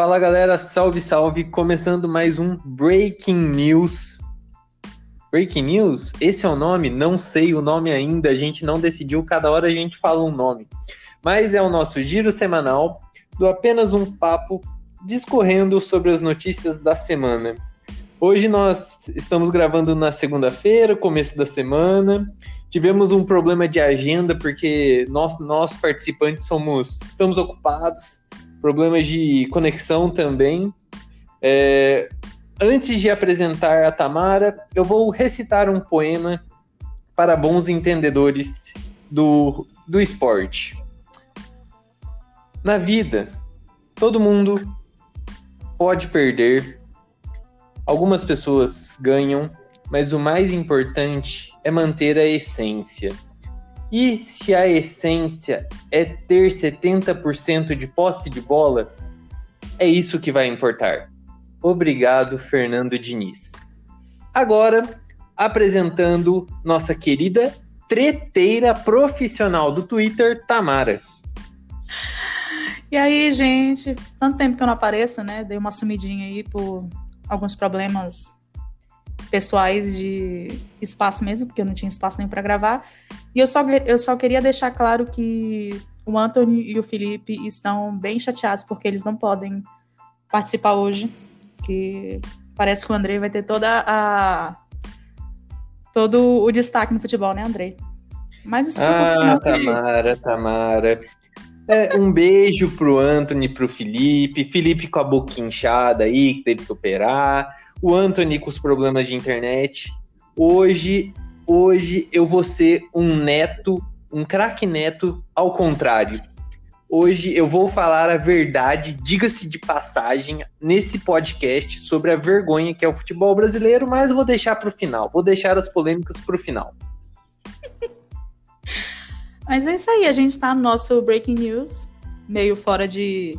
Fala galera, salve, salve! Começando mais um Breaking News. Breaking News? Esse é o nome? Não sei o nome ainda, a gente não decidiu, cada hora a gente fala um nome. Mas é o nosso giro semanal do apenas um papo discorrendo sobre as notícias da semana. Hoje nós estamos gravando na segunda-feira, começo da semana. Tivemos um problema de agenda porque nós, nós participantes somos estamos ocupados, problemas de conexão também. É, antes de apresentar a Tamara, eu vou recitar um poema para bons entendedores do, do esporte. Na vida, todo mundo pode perder, algumas pessoas ganham, mas o mais importante é manter a essência. E se a essência é ter 70% de posse de bola, é isso que vai importar. Obrigado, Fernando Diniz. Agora, apresentando nossa querida treteira profissional do Twitter, Tamara. E aí, gente, tanto tempo que eu não apareço, né? Dei uma sumidinha aí por alguns problemas pessoais de espaço mesmo, porque eu não tinha espaço nem para gravar. E eu só, eu só queria deixar claro que o Anthony e o Felipe estão bem chateados porque eles não podem participar hoje, que parece que o Andrei vai ter toda a todo o destaque no futebol, né, Andrei? Mas isso Ah, Tamara, Tamara. É, um beijo pro Anthony, pro Felipe. Felipe com a boca inchada aí, que teve que operar. O Anthony com os problemas de internet. Hoje, hoje eu vou ser um neto, um craque neto ao contrário. Hoje eu vou falar a verdade, diga-se de passagem, nesse podcast sobre a vergonha que é o futebol brasileiro, mas vou deixar para o final. Vou deixar as polêmicas para o final. Mas é isso aí, a gente tá no nosso Breaking News, meio fora de,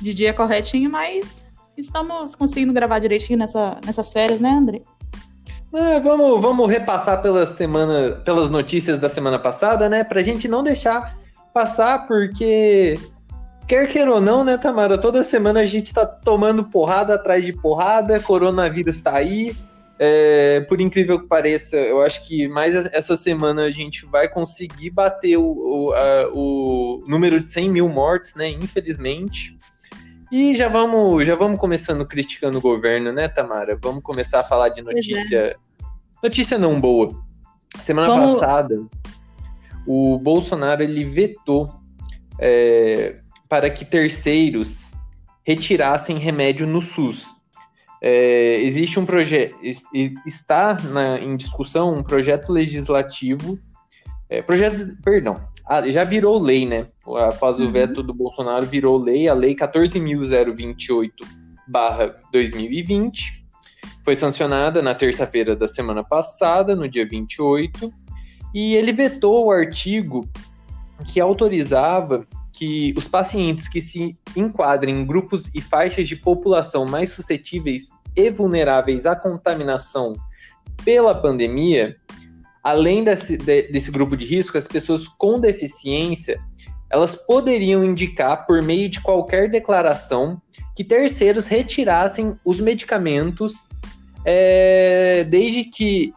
de dia corretinho, mas estamos conseguindo gravar direitinho nessa, nessas férias, né, André? É, vamos, vamos repassar pelas, semana, pelas notícias da semana passada, né? Pra gente não deixar passar, porque quer queira ou não, né, Tamara? Toda semana a gente tá tomando porrada atrás de porrada, coronavírus tá aí, é, por incrível que pareça, eu acho que mais essa semana a gente vai conseguir bater o, o, a, o número de 100 mil mortes, né? Infelizmente. E já vamos, já vamos começando criticando o governo, né, Tamara? Vamos começar a falar de é. notícia. É. Notícia não boa. Semana vamos... passada, o Bolsonaro ele vetou é, para que terceiros retirassem remédio no SUS. É, existe um projeto, está na, em discussão um projeto legislativo, é, projeto, perdão, ah, já virou lei, né? Após uhum. o veto do Bolsonaro, virou lei, a lei 14.028/2020 foi sancionada na terça-feira da semana passada, no dia 28, e ele vetou o artigo que autorizava que os pacientes que se enquadrem em grupos e faixas de população mais suscetíveis e vulneráveis à contaminação pela pandemia, além desse, desse grupo de risco, as pessoas com deficiência, elas poderiam indicar, por meio de qualquer declaração, que terceiros retirassem os medicamentos é, desde, que,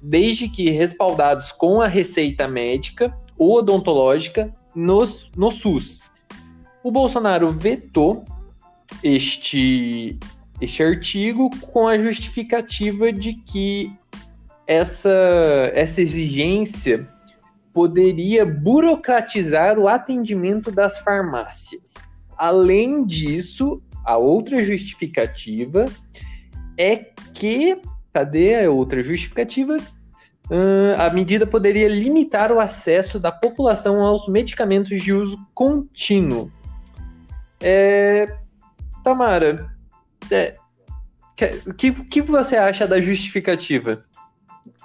desde que respaldados com a receita médica ou odontológica nos, no SUS. O Bolsonaro vetou este, este artigo com a justificativa de que essa, essa exigência poderia burocratizar o atendimento das farmácias. Além disso, a outra justificativa é que. Cadê a outra justificativa? Uh, a medida poderia limitar o acesso da população aos medicamentos de uso contínuo. É, Tamara, é, o que, que você acha da justificativa?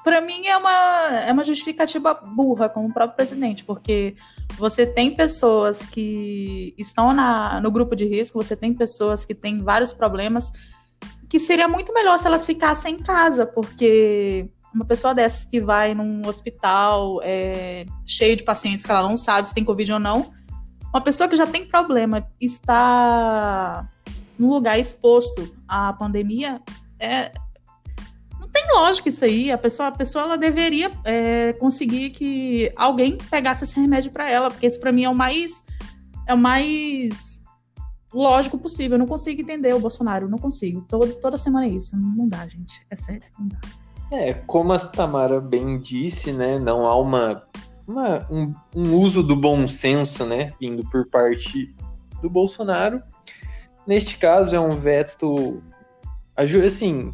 Para mim é uma, é uma justificativa burra, como o próprio presidente, porque você tem pessoas que estão na, no grupo de risco, você tem pessoas que têm vários problemas, que seria muito melhor se elas ficassem em casa, porque uma pessoa dessas que vai num hospital é, cheio de pacientes que ela não sabe se tem Covid ou não, uma pessoa que já tem problema está num lugar exposto à pandemia, é, tem lógica isso aí. A pessoa, a pessoa ela deveria é, conseguir que alguém pegasse esse remédio para ela, porque isso para mim é o mais é o mais lógico possível. Eu não consigo entender o Bolsonaro, não consigo. Todo, toda semana é isso. Não dá, gente. É sério, não dá. É, como a Tamara bem disse, né? Não há uma, uma um, um uso do bom senso, né? Vindo por parte do Bolsonaro. Neste caso, é um veto. Assim,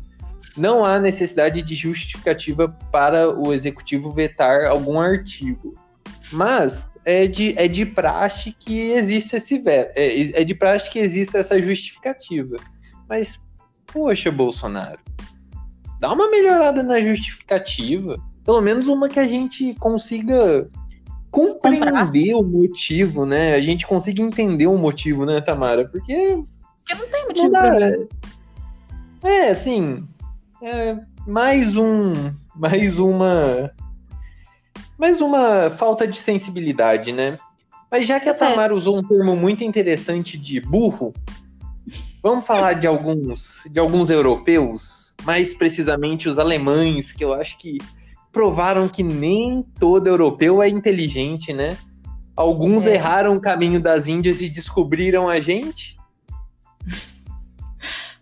não há necessidade de justificativa para o executivo vetar algum artigo. Mas é de, é de praxe que existe esse veto. É, é de praxe que existe essa justificativa. Mas, poxa, Bolsonaro, dá uma melhorada na justificativa. Pelo menos uma que a gente consiga compreender Comprar. o motivo, né? A gente consiga entender o motivo, né, Tamara? Porque. Porque não tem motivo não dá. É, assim. É, mais um. Mais uma. Mais uma falta de sensibilidade, né? Mas já que a Tamara usou um termo muito interessante de burro, vamos falar de alguns, de alguns europeus, mais precisamente os alemães, que eu acho que provaram que nem todo europeu é inteligente, né? Alguns é. erraram o caminho das Índias e descobriram a gente.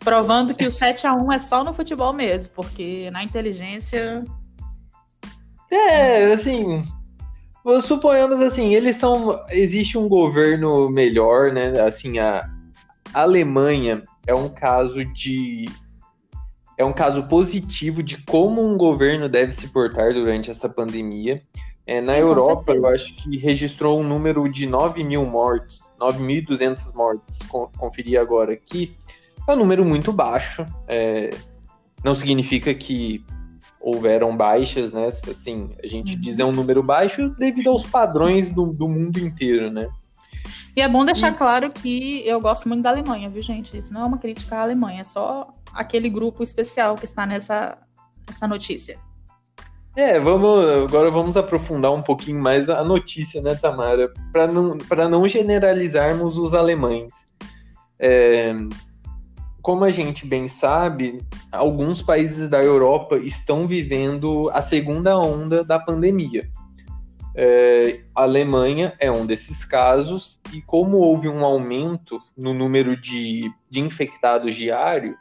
Provando que o 7 a 1 é só no futebol mesmo, porque na inteligência. É, assim. Suponhamos assim, eles são. Existe um governo melhor, né? Assim, a Alemanha é um caso de é um caso positivo de como um governo deve se portar durante essa pandemia. É, na Sim, Europa, eu acho que registrou um número de 9 mil mortes, 9.200 mortes, conferi agora aqui. É um número muito baixo. É, não significa que houveram baixas, né? Assim, a gente uhum. diz é um número baixo devido aos padrões do, do mundo inteiro, né? E é bom deixar e... claro que eu gosto muito da Alemanha, viu, gente? Isso não é uma crítica à Alemanha, é só aquele grupo especial que está nessa, nessa notícia. É, vamos agora vamos aprofundar um pouquinho mais a notícia, né, Tamara? Para não, não generalizarmos os alemães. É, como a gente bem sabe, alguns países da Europa estão vivendo a segunda onda da pandemia. É, a Alemanha é um desses casos, e como houve um aumento no número de, de infectados diário,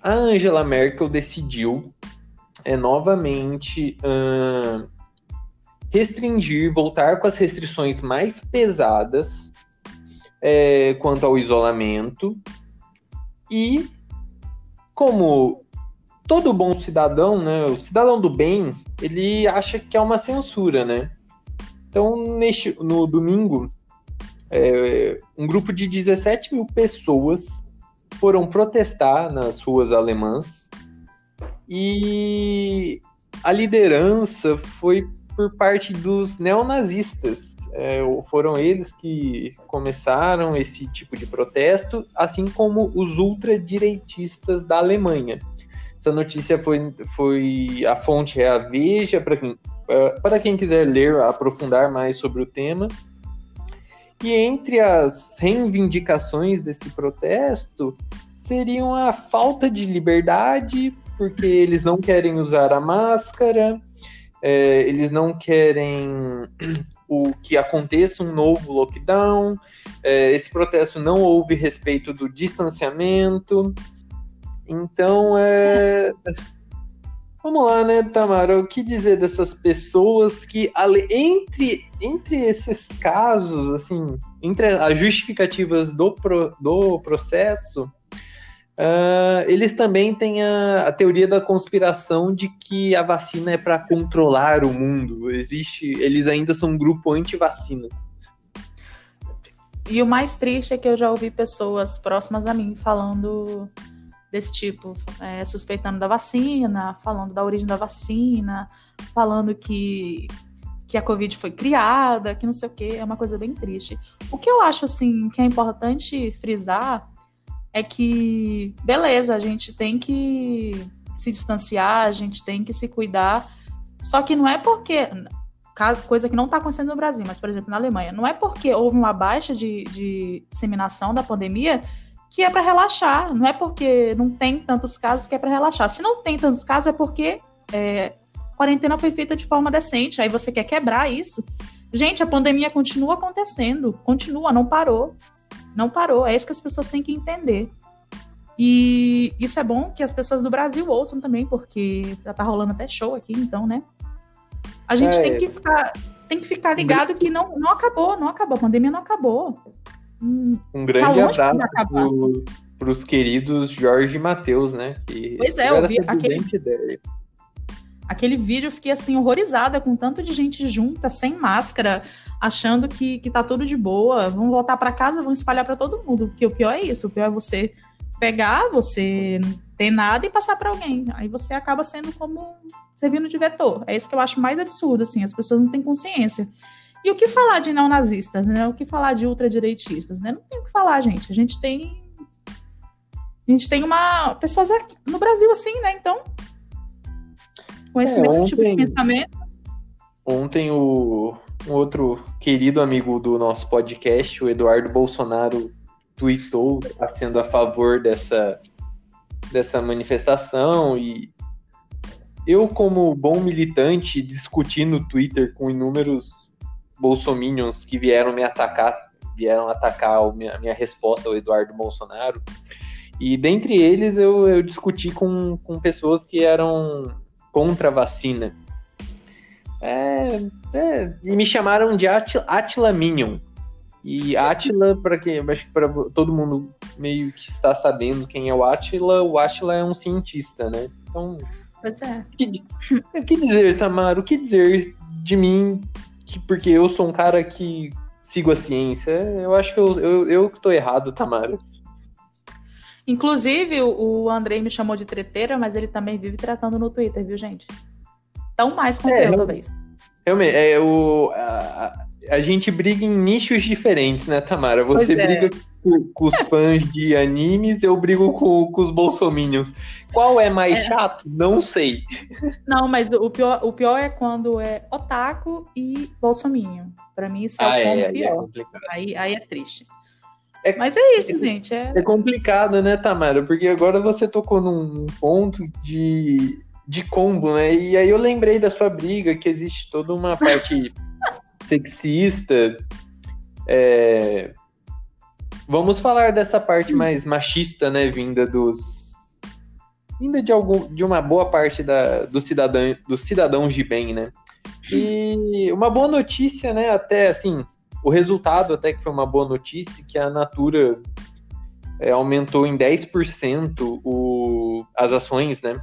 a Angela Merkel decidiu é, novamente uh, restringir, voltar com as restrições mais pesadas é, quanto ao isolamento. E como todo bom cidadão, né, o cidadão do bem, ele acha que é uma censura, né? Então, neste, no domingo, é, um grupo de 17 mil pessoas foram protestar nas ruas alemãs e a liderança foi por parte dos neonazistas. É, foram eles que começaram esse tipo de protesto, assim como os ultradireitistas da Alemanha. Essa notícia foi, foi a fonte é a Veja, para quem, quem quiser ler, aprofundar mais sobre o tema. E entre as reivindicações desse protesto seriam a falta de liberdade, porque eles não querem usar a máscara, é, eles não querem o que aconteça um novo lockdown, é, esse protesto não houve respeito do distanciamento, então, é. Vamos lá, né, Tamara? O que dizer dessas pessoas que, entre, entre esses casos, assim, entre as justificativas do, pro, do processo, uh, eles também têm a, a, teoria da conspiração de que a vacina é para controlar o mundo. Existe, eles ainda são um grupo anti-vacina. E o mais triste é que eu já ouvi pessoas próximas a mim falando desse tipo, é, suspeitando da vacina, falando da origem da vacina, falando que, que a Covid foi criada, que não sei o que, é uma coisa bem triste. O que eu acho, assim, que é importante frisar é que, beleza, a gente tem que se distanciar, a gente tem que se cuidar, só que não é porque coisa que não está acontecendo no Brasil, mas, por exemplo, na Alemanha, não é porque houve uma baixa de, de disseminação da pandemia que é para relaxar. Não é porque não tem tantos casos que é para relaxar. Se não tem tantos casos, é porque é, a quarentena foi feita de forma decente. Aí você quer quebrar isso. Gente, a pandemia continua acontecendo. Continua, não parou. Não parou. É isso que as pessoas têm que entender. E isso é bom que as pessoas do Brasil ouçam também, porque já tá rolando até show aqui, então, né? A gente é, tem que ficar, tem que ficar ligado que não, não acabou, não acabou, a pandemia não acabou. Hum, um grande tá abraço para os queridos Jorge e Matheus, né? Que pois é, eu vi aquele, aquele vídeo, eu fiquei assim, horrorizada com tanto de gente junta, sem máscara, achando que, que tá tudo de boa. Vão voltar para casa, vão espalhar para todo mundo. Porque o pior é isso, o pior é você pegar, você ter nada e passar para alguém. Aí você acaba sendo como servindo de vetor. É isso que eu acho mais absurdo, assim, as pessoas não têm consciência. E o que falar de neonazistas, né? O que falar de ultradireitistas, né? Não tem o que falar, gente. A gente tem a gente tem uma pessoas aqui no Brasil assim, né? Então, com esse é, mesmo ontem, tipo de pensamento. Ontem o um outro querido amigo do nosso podcast, o Eduardo Bolsonaro, tweetou tá sendo a favor dessa dessa manifestação e eu como bom militante discuti no Twitter com inúmeros bolsominions que vieram me atacar, vieram atacar a minha, minha resposta ao Eduardo Bolsonaro. E dentre eles eu, eu discuti com, com pessoas que eram contra a vacina. É, é, e me chamaram de Atila, Minion. E Atila, para quem acho que para todo mundo meio que está sabendo quem é o Atila, o Atila é um cientista, né? Então, pois é. O que, que dizer, Tamara? O que dizer de mim que porque eu sou um cara que sigo a ciência. Eu acho que eu, eu, eu que tô errado, Tamara. Inclusive, o Andrei me chamou de treteira, mas ele também vive tratando no Twitter, viu, gente? Tão mais é, eu, talvez. Realmente, é, o, a, a, gente briga em nichos diferentes, né, Tamara? Você é. briga com, com, os fãs de animes, eu brigo com, com os bolsominions. Qual é mais é. chato? Não sei. Não, mas o pior, o pior é quando é otaku e bolsominion. Pra mim, isso é ah, o é, é pior. Aí, aí é triste. É, Mas é isso, gente. É... é complicado, né, Tamara? Porque agora você tocou num ponto de, de combo, né? E aí eu lembrei da sua briga, que existe toda uma parte sexista. É... Vamos falar dessa parte mais machista, né? Vinda dos. Vinda de, algum, de uma boa parte da, do cidadão, dos cidadãos de bem, né? E uma boa notícia, né? Até assim, o resultado, até que foi uma boa notícia, que a Natura é, aumentou em 10% o, as ações, né?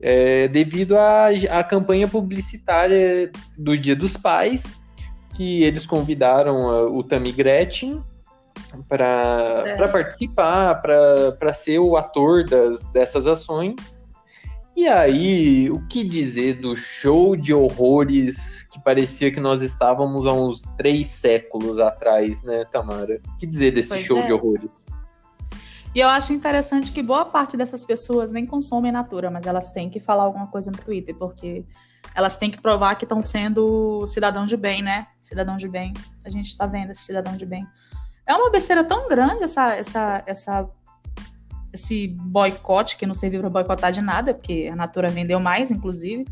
É, devido à, campanha publicitária do Dia dos Pais, que eles convidaram a, o Tammy Gretchen para é. participar, para ser o ator das, dessas ações. E aí, o que dizer do show de horrores que parecia que nós estávamos há uns três séculos atrás, né, Tamara? O que dizer desse pois show é. de horrores? E eu acho interessante que boa parte dessas pessoas nem consomem Natura, mas elas têm que falar alguma coisa no Twitter, porque elas têm que provar que estão sendo cidadão de bem, né? Cidadão de bem. A gente está vendo esse cidadão de bem. É uma besteira tão grande essa, essa, essa esse boicote, que não serviu para boicotar de nada, porque a Natura vendeu mais, inclusive.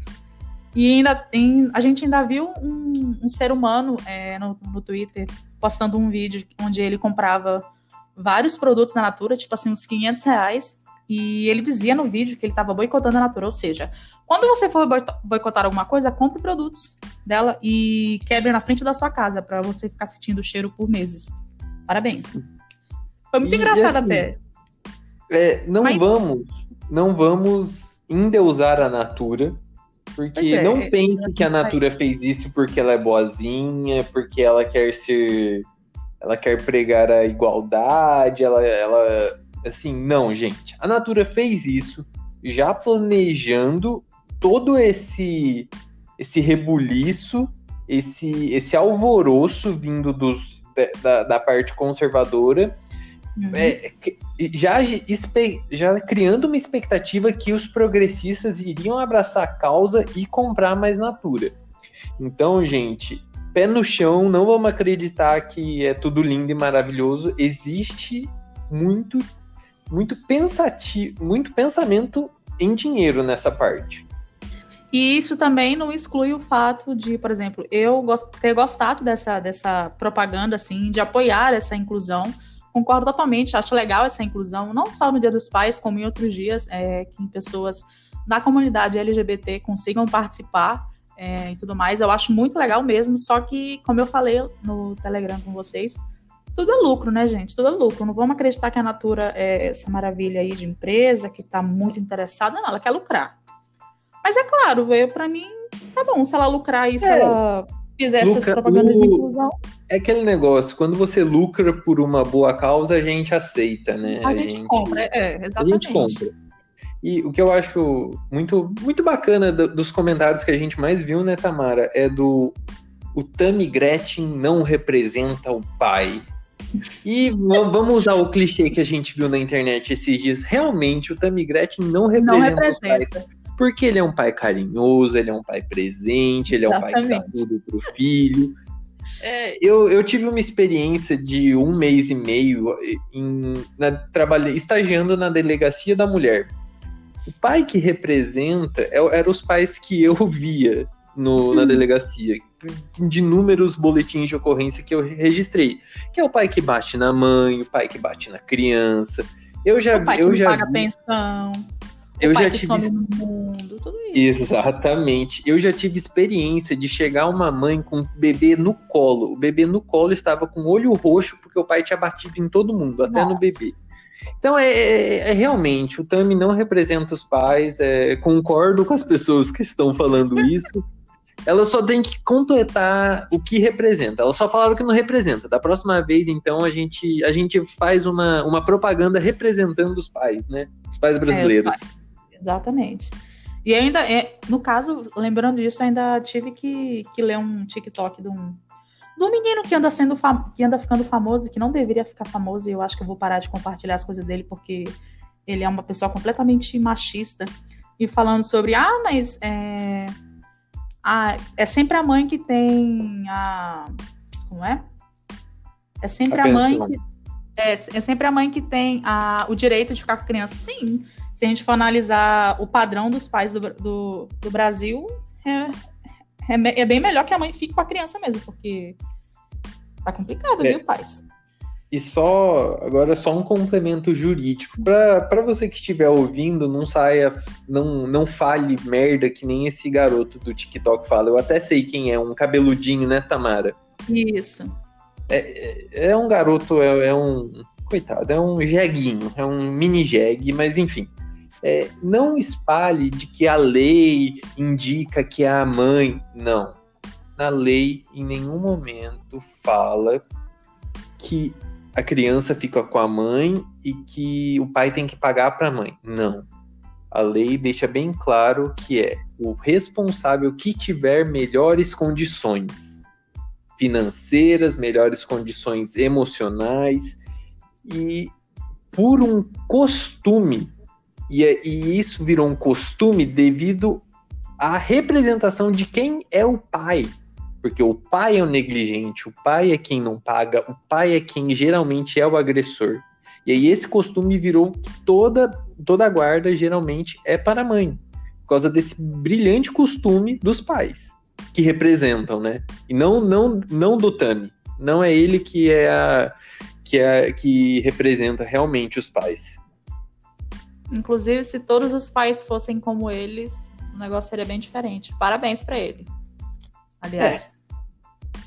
E ainda em, a gente ainda viu um, um ser humano é, no, no Twitter postando um vídeo onde ele comprava vários produtos na Natura, tipo assim, uns 500 reais. E ele dizia no vídeo que ele estava boicotando a Natura. Ou seja, quando você for boicotar alguma coisa, compre produtos dela e quebre na frente da sua casa para você ficar sentindo o cheiro por meses. Parabéns. Foi muito e engraçado assim, até. É, não Mas... vamos, não vamos endeusar a Natura, porque é, não pense que a Natura fez isso porque ela é boazinha, porque ela quer ser, ela quer pregar a igualdade, ela, ela, assim, não, gente. A Natura fez isso já planejando todo esse, esse rebuliço, esse, esse alvoroço vindo dos, da, da parte conservadora. É, já, já criando uma expectativa que os progressistas iriam abraçar a causa e comprar mais Natura. Então, gente, pé no chão, não vamos acreditar que é tudo lindo e maravilhoso. Existe muito, muito pensativo, muito pensamento em dinheiro nessa parte. E isso também não exclui o fato de, por exemplo, eu ter gostado dessa, dessa propaganda, assim, de apoiar essa inclusão. Concordo totalmente, acho legal essa inclusão, não só no Dia dos Pais, como em outros dias, é, que pessoas da comunidade LGBT consigam participar é, e tudo mais. Eu acho muito legal mesmo, só que, como eu falei no Telegram com vocês, tudo é lucro, né, gente? Tudo é lucro. Não vamos acreditar que a Natura é essa maravilha aí de empresa que está muito interessada. Não, ela quer lucrar. Mas é claro, veio para mim, tá bom, se ela lucrar e se é. ela fizer Lucra, essas propagandas o... de inclusão. É aquele negócio, quando você lucra por uma boa causa, a gente aceita, né? A, a gente, gente, compra, é, exatamente. A gente compra. E o que eu acho muito, muito bacana dos comentários que a gente mais viu, né, Tamara, é do o Tammy Gretchen não representa o pai. E vamos usar o clichê que a gente viu na internet esses dias. Realmente, o Tammy Gretchen não representa, não representa. os pais. Porque ele é um pai carinhoso, ele é um pai presente, ele é um pai que dá tudo pro filho. É, eu, eu tive uma experiência de um mês e meio em, na, trabalhei, estagiando na delegacia da mulher. O pai que representa é, eram os pais que eu via no, hum. na delegacia, de inúmeros boletins de ocorrência que eu registrei. Que é o pai que bate na mãe, o pai que bate na criança. Eu já, o pai eu que já paga vi... pensão. Eu já tive. Mundo, Exatamente. Eu já tive experiência de chegar uma mãe com o bebê no colo. O bebê no colo estava com o olho roxo porque o pai tinha batido em todo mundo, até Nossa. no bebê. Então, é, é, é, realmente, o Tami não representa os pais, é, concordo com as pessoas que estão falando isso. Ela só tem que completar o que representa. Ela só falaram que não representa. Da próxima vez, então, a gente, a gente faz uma, uma propaganda representando os pais, né? Os pais brasileiros. É, os pais. Exatamente. E ainda, é, no caso, lembrando disso, ainda tive que, que ler um TikTok de um, do menino que anda sendo que anda ficando famoso, que não deveria ficar famoso, e eu acho que eu vou parar de compartilhar as coisas dele, porque ele é uma pessoa completamente machista, e falando sobre, ah, mas é, ah, é sempre a mãe que tem a. Como é? É sempre a, a mãe que. É, é sempre a mãe que tem a, o direito de ficar com a criança. Sim, se a gente for analisar o padrão dos pais do, do, do Brasil, é, é, é, bem melhor que a mãe fique com a criança mesmo, porque tá complicado, é. viu, pais? E só, agora só um complemento jurídico. Para você que estiver ouvindo, não saia, não, não fale merda que nem esse garoto do TikTok fala. Eu até sei quem é, um cabeludinho, né, Tamara? Isso. É, é, é um garoto, é, é um. Coitado, é um jeguinho, é um mini jegue, mas enfim é, não espalhe de que a lei indica que é a mãe. Não. Na lei, em nenhum momento fala que a criança fica com a mãe e que o pai tem que pagar para a mãe. Não. A lei deixa bem claro que é o responsável que tiver melhores condições financeiras, melhores condições emocionais e por um costume e, e isso virou um costume devido à representação de quem é o pai. Porque o pai é o negligente, o pai é quem não paga, o pai é quem geralmente é o agressor. E aí esse costume virou que toda, toda a guarda geralmente é para a mãe. Por causa desse brilhante costume dos pais, que representam, né? E não, não, não do Tami. Não é ele que é a, que é que representa realmente os pais. Inclusive, se todos os pais fossem como eles, o negócio seria bem diferente. Parabéns para ele. Aliás. É.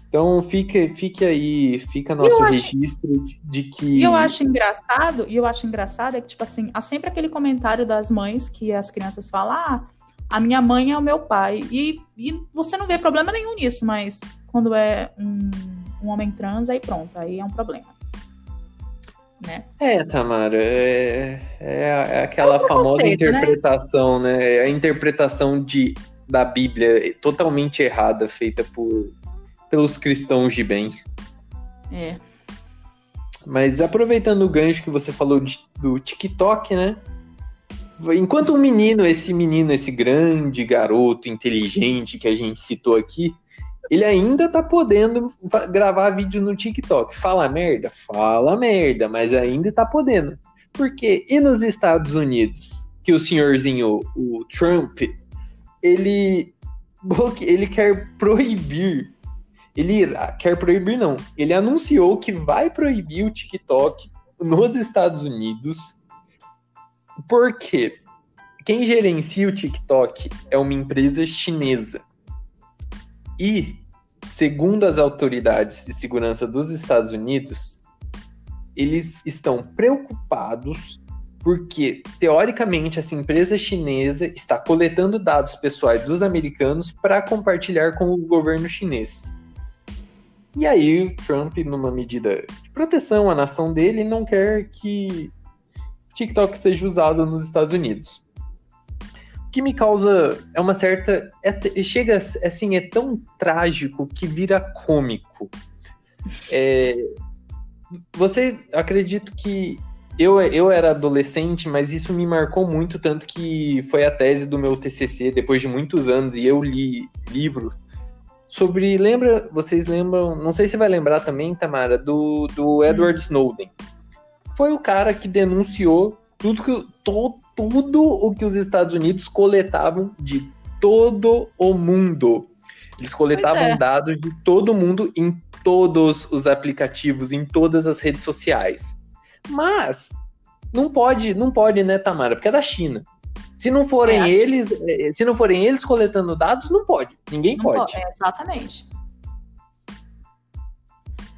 Então fique, fique aí, fica nosso registro de, de que. E eu acho engraçado, e eu acho engraçado é que, tipo assim, há sempre aquele comentário das mães que as crianças falam, ah, a minha mãe é o meu pai. E, e você não vê problema nenhum nisso, mas quando é um, um homem trans, aí pronto, aí é um problema né? É, Tamara, é, é, é aquela é famosa né? interpretação, né? né? A interpretação de, da Bíblia totalmente errada, feita por, pelos cristãos de bem. É. Mas aproveitando o gancho que você falou de, do TikTok, né? Enquanto um menino, esse menino, esse grande garoto inteligente que a gente citou aqui, Ele ainda tá podendo gravar vídeo no TikTok. Fala merda? Fala merda, mas ainda tá podendo. Porque e nos Estados Unidos, que o senhorzinho, o Trump, ele ele quer proibir. Ele quer proibir não. Ele anunciou que vai proibir o TikTok nos Estados Unidos. Por quê? Quem gerencia o TikTok é uma empresa chinesa. E, segundo as autoridades de segurança dos Estados Unidos, eles estão preocupados porque, teoricamente, essa empresa chinesa está coletando dados pessoais dos americanos para compartilhar com o governo chinês. E aí, o Trump, numa medida de proteção à nação dele, não quer que TikTok seja usado nos Estados Unidos que me causa é uma certa é, chega assim é tão trágico que vira cômico. É, você acredito que eu, eu era adolescente, mas isso me marcou muito, tanto que foi a tese do meu TCC depois de muitos anos e eu li livro sobre lembra vocês lembram não sei se vai lembrar também Tamara do, do Edward Snowden foi o cara que denunciou tudo que to, tudo o que os Estados Unidos coletavam de todo o mundo. Eles coletavam é. dados de todo mundo em todos os aplicativos, em todas as redes sociais. Mas não pode, não pode, né, Tamara? Porque é da China. Se não forem é eles, eh, se não forem eles coletando dados, não pode. Ninguém não pode. pode. É, exatamente.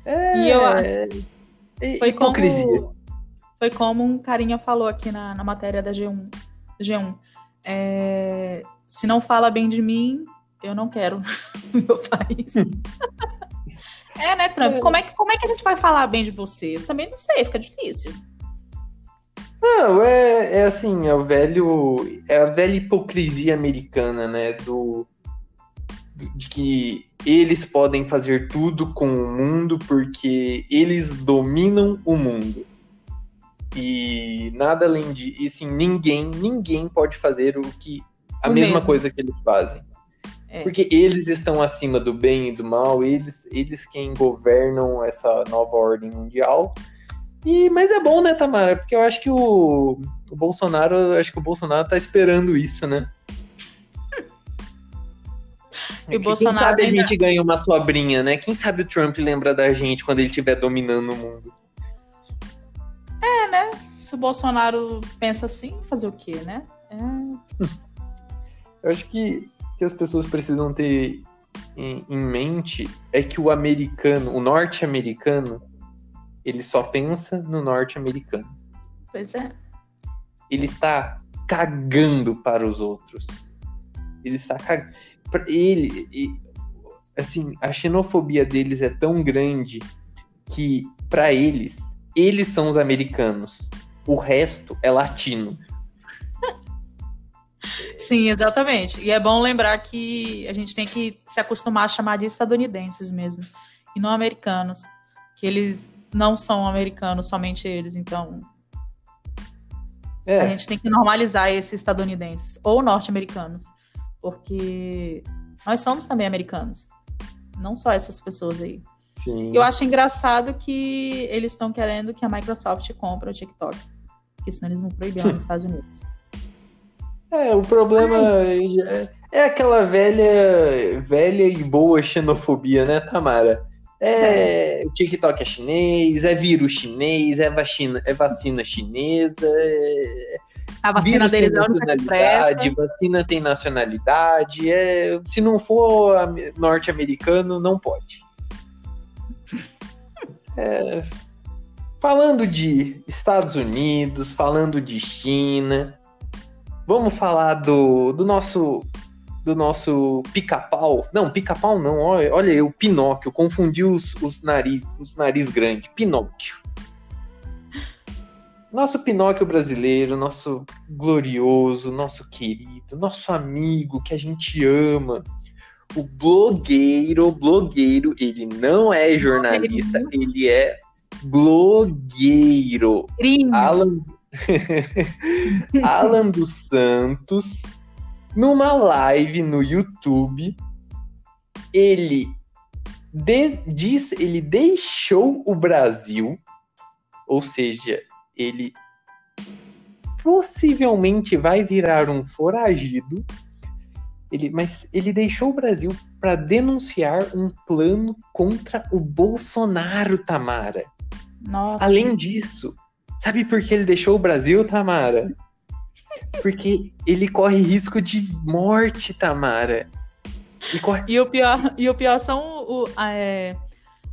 É, e eu foi hipocrisia. Como, foi como um carinha falou aqui na, na matéria da G1. G1. É, se não fala bem de mim, eu não quero meu país. é, né, Trump? É. Como, é que, como é que a gente vai falar bem de você? Eu também não sei, fica difícil. Não, é, é assim, é o velho. É a velha hipocrisia americana, né? Do. De que eles podem fazer tudo com o mundo porque eles dominam o mundo. E nada além de. E assim, ninguém, ninguém pode fazer o que. A o mesma mesmo. coisa que eles fazem. É. Porque eles estão acima do bem e do mal, eles, eles quem governam essa nova ordem mundial. E, mas é bom, né, Tamara? Porque eu acho que o, o Bolsonaro, acho que o Bolsonaro tá esperando isso, né? E o Bolsonaro Quem sabe ainda... a gente ganha uma sobrinha, né? Quem sabe o Trump lembra da gente quando ele estiver dominando o mundo. Né? Se o Bolsonaro pensa assim, fazer o quê, né? É... Eu acho que, que as pessoas precisam ter em, em mente é que o americano, o norte-americano, ele só pensa no norte-americano. Pois é. Ele está cagando para os outros. Ele está cagando. Ele, assim, a xenofobia deles é tão grande que para eles eles são os americanos. O resto é latino. Sim, exatamente. E é bom lembrar que a gente tem que se acostumar a chamar de estadunidenses mesmo, e não americanos. Que eles não são americanos, somente eles. Então, é. a gente tem que normalizar esses estadunidenses ou norte-americanos, porque nós somos também americanos, não só essas pessoas aí. Sim. Eu acho engraçado que eles estão querendo que a Microsoft compre o TikTok. Porque senão eles não proibiram nos Estados Unidos. É, o problema é, é, aquela velha, velha e boa xenofobia, né, Tamara? É, o TikTok é chinês, é vírus chinês, é vacina, é vacina chinesa. É... A vacina deles é a única que Vacina tem nacionalidade. É, se não for norte-americano, não pode. É, falando de Estados Unidos, falando de China, vamos falar do, do nosso do nosso pica-pau. Não, pica-pau não, olha, olha o Pinóquio, confundi os, os, nariz, os nariz grandes. Pinóquio. Nosso Pinóquio brasileiro, nosso glorioso, nosso querido, nosso amigo que a gente ama, o blogueiro, blogueiro, ele não é jornalista, ele é blogueiro. Alan, Alan dos Santos, numa live no YouTube, ele de, diz, ele deixou o Brasil, ou seja, ele possivelmente vai virar um foragido. Ele, mas ele deixou o Brasil para denunciar um plano contra o Bolsonaro, Tamara. Nossa. Além disso, sabe por que ele deixou o Brasil, Tamara? Porque ele corre risco de morte, Tamara. E, corre... e, o, pior, e o pior são o, é,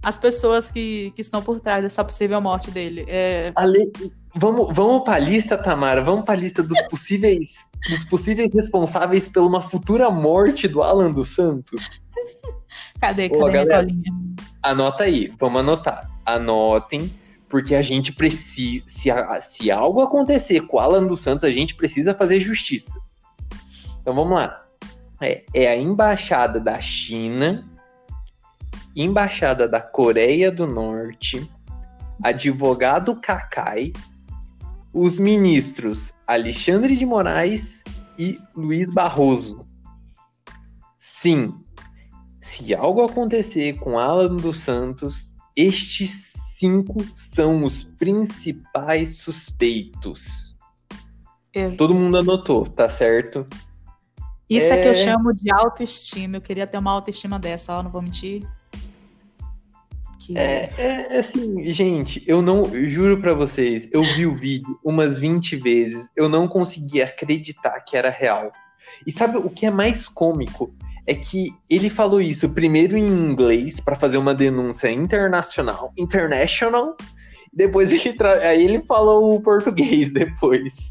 as pessoas que, que estão por trás dessa possível morte dele. É... Ale... Vamos, vamos para a lista, Tamara. Vamos para a lista dos possíveis, dos possíveis responsáveis por uma futura morte do Alan dos Santos. Cadê, cadê Ô, galera, Anota aí, vamos anotar. Anotem, porque a gente precisa. Se, se algo acontecer com o Alan dos Santos, a gente precisa fazer justiça. Então vamos lá. É, é a embaixada da China, embaixada da Coreia do Norte, advogado Kakai, os ministros Alexandre de Moraes e Luiz Barroso. Sim, se algo acontecer com Alan dos Santos, estes cinco são os principais suspeitos. É. Todo mundo anotou, tá certo? Isso é... é que eu chamo de autoestima. Eu queria ter uma autoestima dessa, ó, não vou mentir. Que... É, é, assim, gente, eu não eu juro para vocês, eu vi o vídeo umas 20 vezes, eu não conseguia acreditar que era real. E sabe o que é mais cômico? É que ele falou isso primeiro em inglês para fazer uma denúncia internacional, international, depois ele tra... aí ele falou o português depois.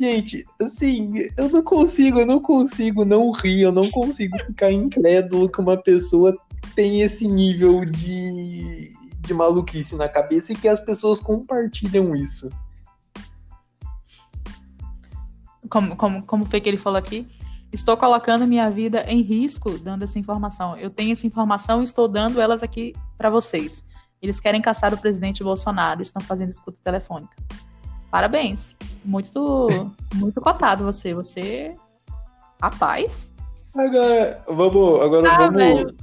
Gente, assim, eu não consigo, eu não consigo não rir, eu não consigo ficar incrédulo que uma pessoa tem esse nível de, de maluquice na cabeça e que as pessoas compartilham isso. Como, como, como foi que ele falou aqui? Estou colocando minha vida em risco dando essa informação. Eu tenho essa informação e estou dando elas aqui para vocês. Eles querem caçar o presidente Bolsonaro, estão fazendo escuta telefônica. Parabéns. Muito, muito cotado você. Você. Rapaz. Agora, vamos. Agora ah, vamos. Velho.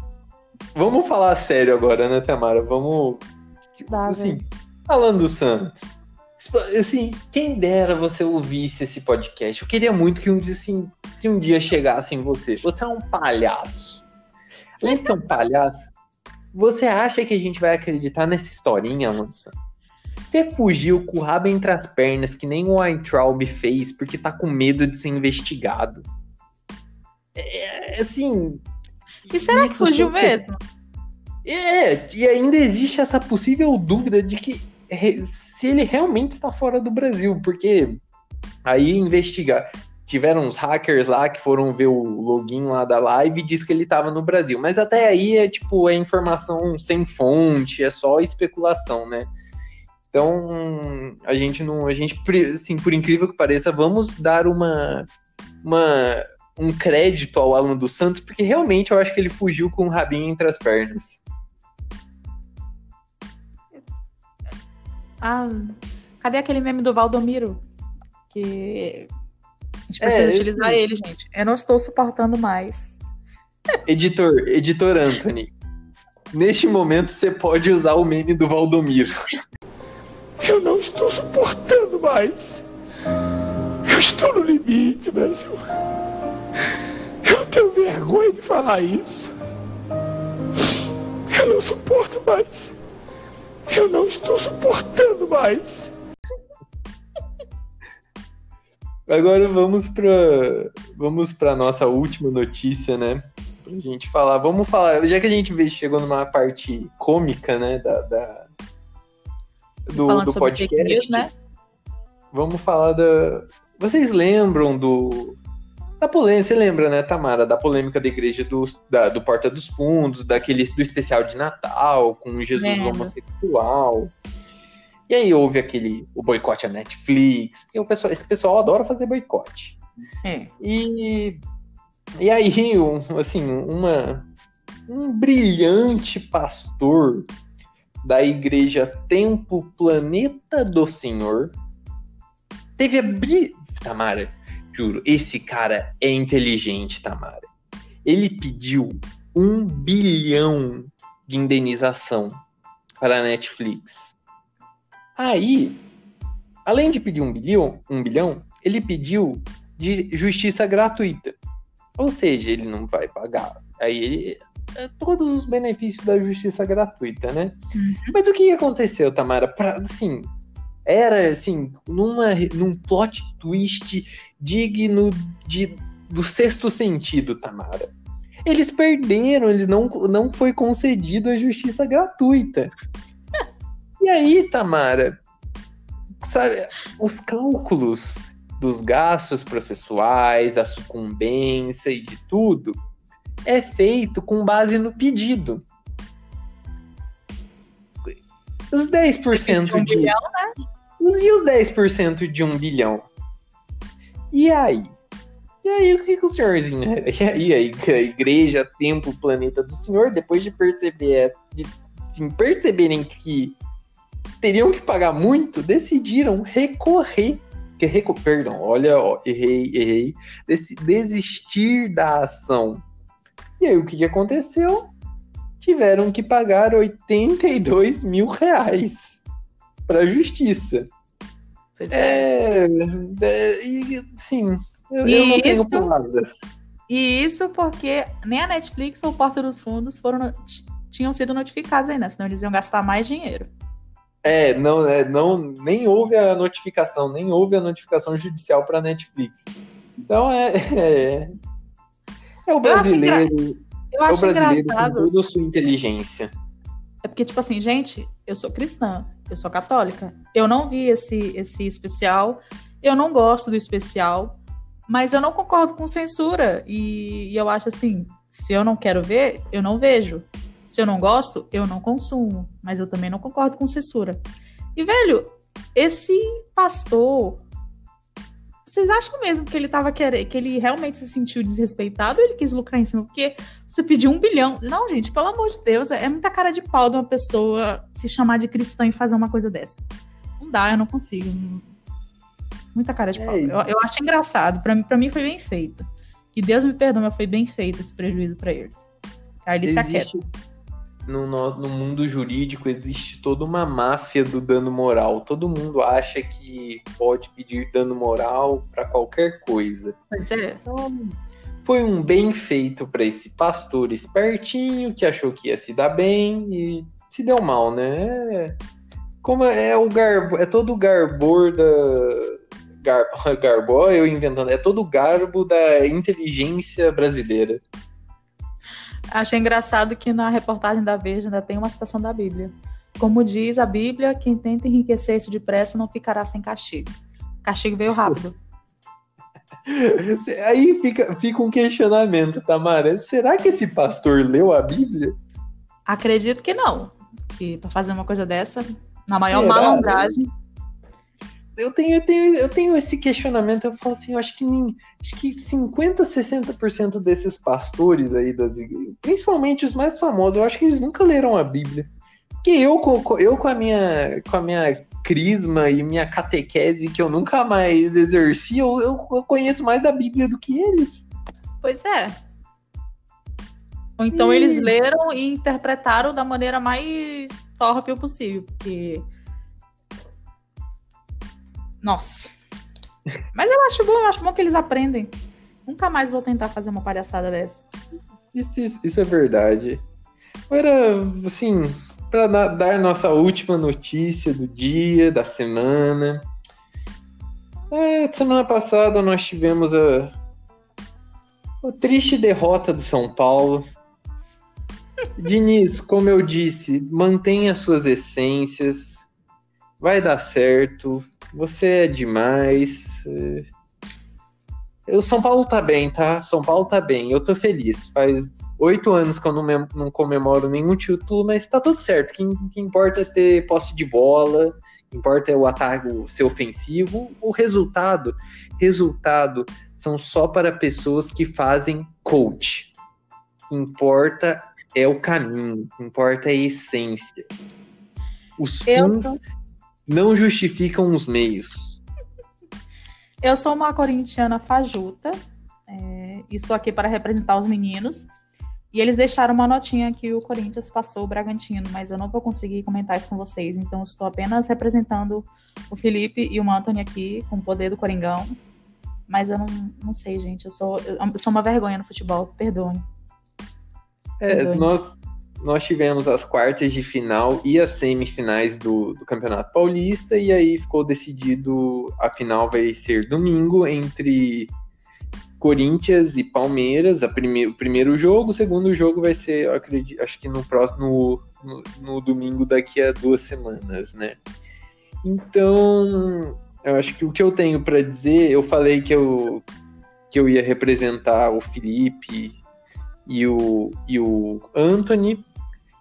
Vamos falar sério agora, né, Tamara? Vamos. Dá, assim, falando do Santos. Assim, quem dera você ouvisse esse podcast. Eu queria muito que um dia, assim, se um dia chegasse em você, você é um palhaço. Além de ser um palhaço, você acha que a gente vai acreditar nessa historinha, Santos? Você fugiu com o rabo entre as pernas, que nem o Weintraub fez, porque tá com medo de ser investigado. É, assim. E será que fugiu mesmo? É, e ainda existe essa possível dúvida de que se ele realmente está fora do Brasil, porque aí investigar. Tiveram uns hackers lá que foram ver o login lá da live e diz que ele estava no Brasil. Mas até aí é tipo, é informação sem fonte, é só especulação, né? Então, a gente não, a gente, assim, por incrível que pareça, vamos dar uma, uma um crédito ao Alan dos Santos, porque realmente eu acho que ele fugiu com o rabinho entre as pernas. Ah, cadê aquele meme do Valdomiro? Que a gente precisa é, utilizar ele, gente. Eu não estou suportando mais. Editor, editor Anthony. Neste momento você pode usar o meme do Valdomiro. Eu não estou suportando mais. Eu estou no limite, Brasil. Tenho vergonha de falar isso. Eu não suporto mais. Eu não estou suportando mais. Agora vamos para vamos para nossa última notícia, né? Pra gente falar. Vamos falar, já que a gente chegou numa parte cômica, né, da, da do, do podcast. News, né? Vamos falar da. Vocês lembram do. Da polêmica, você lembra, né, Tamara, da polêmica da igreja do, da, do Porta dos Fundos, daquele do especial de Natal, com Jesus Lembra. homossexual. E aí houve aquele o boicote à Netflix, porque o pessoal, esse pessoal adora fazer boicote. É. E, e aí, um, assim, uma, um brilhante pastor da igreja Templo Planeta do Senhor teve a bri... Tamara, juro, esse cara é inteligente, Tamara. Ele pediu um bilhão de indenização para a Netflix. Aí, além de pedir um bilhão, um bilhão, ele pediu de justiça gratuita. Ou seja, ele não vai pagar. Aí ele. é Todos os benefícios da justiça gratuita, né? Uhum. Mas o que aconteceu, Tamara? Pra, assim, era assim, numa, num plot twist digno de, do sexto sentido, Tamara. Eles perderam, eles não, não foi concedido a justiça gratuita. E aí, Tamara, sabe, os cálculos dos gastos processuais, da sucumbência e de tudo, é feito com base no pedido. Os 10% Um de bilhão, os- E os 10% de um bilhão? E aí? E aí, o que, que o senhorzinho. E aí, a igreja, templo, planeta do senhor, depois de perceber, de assim, perceberem que teriam que pagar muito, decidiram recorrer. Que reco... Perdão, olha, ó, errei, errei. Desistir da ação. E aí, o que, que aconteceu? Tiveram que pagar 82 mil reais para a justiça. Pois é. É, é, e sim, eu, E eu não tenho isso- palavras. E isso porque nem a Netflix ou o Porta dos Fundos foram tinham sido notificados ainda, senão eles iam gastar mais dinheiro. É, não, é, não, nem houve a notificação, nem houve a notificação judicial para Netflix. Então é, é, é o Eu acho engra- brasileiro, Eu é o acho brasileiro com engraçado. toda a sua inteligência. É porque, tipo assim, gente, eu sou cristã, eu sou católica. Eu não vi esse, esse especial, eu não gosto do especial, mas eu não concordo com censura. E, e eu acho assim: se eu não quero ver, eu não vejo. Se eu não gosto, eu não consumo. Mas eu também não concordo com censura. E, velho, esse pastor. Vocês acham mesmo que ele tava querendo, que ele realmente se sentiu desrespeitado ou ele quis lucrar em cima? Porque você pediu um bilhão. Não, gente, pelo amor de Deus, é muita cara de pau de uma pessoa se chamar de cristã e fazer uma coisa dessa. Não dá, eu não consigo. Muita cara de É pau. Eu, eu acho engraçado. Pra mim, pra mim foi bem feito. Que Deus me perdoe, mas foi bem feito esse prejuízo pra eles. Aí eles se aquietam. No, no, mundo jurídico existe toda uma máfia do dano moral. Todo mundo acha que pode pedir dano moral para qualquer coisa. Pois é. Então, foi um bem feito para esse pastor espertinho que achou que ia se dar bem e se deu mal, né? É, como é o garbo, é todo o garbor da gar, garbo, ó, eu inventando, é todo o garbo da inteligência brasileira. Achei engraçado que na reportagem da Veja ainda tem uma citação da Bíblia. Como diz a Bíblia, quem tenta enriquecer-se depressa não ficará sem castigo. O castigo veio rápido. Aí fica, fica um questionamento, Tamara. Será que esse pastor leu a Bíblia? Acredito que não. Que pra fazer uma coisa dessa, na maior Será? malandragem. Eu tenho, eu, tenho, eu tenho esse questionamento. Eu falo assim, eu acho que, acho que 50%, 60% desses pastores aí, das igrejas, principalmente os mais famosos, eu acho que eles nunca leram a Bíblia. Porque eu, com- eu com, a minha, com a minha crisma e minha catequese que eu nunca mais exerci, eu, eu- conheço mais da Bíblia do que eles. Pois é. Ou então Ih. eles leram e interpretaram da maneira mais torpe possível, porque. Nossa. Mas eu acho bom, eu acho bom que eles aprendem. Nunca mais vou tentar fazer uma palhaçada dessa. Isso, isso- isso é verdade. Agora, assim, para dar nossa última notícia do dia, da semana. É, semana passada nós tivemos a, a triste derrota do São Paulo. Diniz, como eu disse, mantenha suas essências. Vai dar certo. Você é demais. o São Paulo tá bem, tá? São Paulo tá bem. Eu tô feliz. Faz oito anos que eu não, não comemoro nenhum título, mas tá tudo certo. O que, que importa é ter posse de bola, o que importa é o ataque ser ofensivo. O resultado, resultado são só para pessoas que fazem coach. O que importa é o caminho, o que importa é a essência. Os sou- não justificam os meios. Eu sou uma corintiana fajuta. é, e estou aqui para representar os meninos. E eles deixaram uma notinha que o Corinthians passou o Bragantino, mas eu não vou conseguir comentar isso com vocês. Então, estou apenas representando o Felipe e o Anthony aqui, com o poder do Coringão. Mas eu não, não sei, gente. Eu sou, eu sou uma vergonha no futebol, perdoem. É, nós, nós tivemos as quartas de final e as semifinais do, do Campeonato Paulista, e aí ficou decidido a final vai ser domingo entre Corinthians e Palmeiras, prime o primeiro jogo, o segundo jogo vai ser, acredito, acho que no próximo, no, no, domingo daqui a duas semanas, né? Então, eu acho que o que eu tenho para dizer, eu falei que eu, que eu ia representar o Felipe e o, e o Anthony,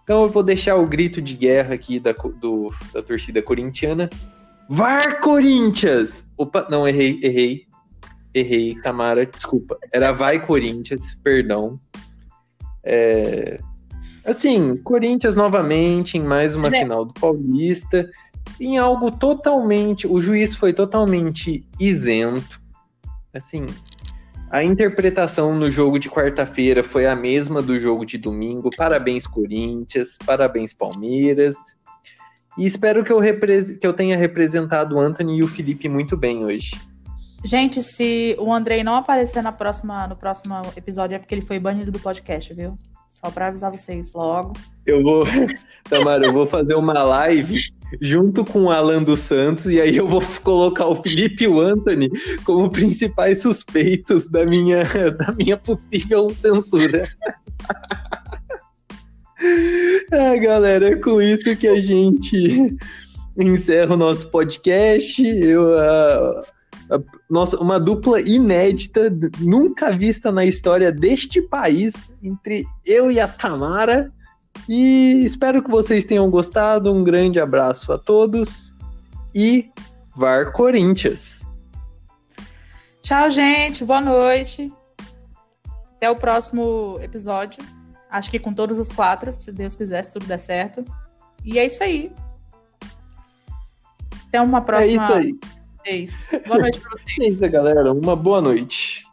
então eu vou deixar o grito de guerra aqui da, do, da torcida corintiana. VAR Corinthians! Opa, não, errei, errei. Errei, Tamara, desculpa. Era Vai Corinthians, perdão. É... Assim, Corinthians novamente em mais uma é. final do Paulista, em algo totalmente. O juiz foi totalmente isento. Assim, a interpretação no jogo de quarta-feira foi a mesma do jogo de domingo. Parabéns, Corinthians, parabéns, Palmeiras. E espero que eu, que eu tenha representado o Anthony e o Felipe muito bem hoje. Gente, se o Andrei não aparecer na próxima, no próximo episódio é porque ele foi banido do podcast, viu? Só pra avisar vocês logo. Eu vou, Tamara, eu vou fazer uma live junto com o Alan dos Santos e aí eu vou colocar o Felipe e o Anthony como principais suspeitos da minha, da minha possível censura. ah, galera, é com isso que a gente encerra o nosso podcast. Eu, uh, nossa, uma dupla inédita, nunca vista na história deste país, entre eu e a Tamara. E espero que vocês tenham gostado. Um grande abraço a todos e VAR Corinthians. Tchau, gente. Boa noite. Até o próximo episódio. Acho que com todos os quatro, se Deus quiser, se tudo der certo. E é isso aí. Até uma próxima. É isso aí vocês. Boa noite pra vocês. É galera. Uma boa noite.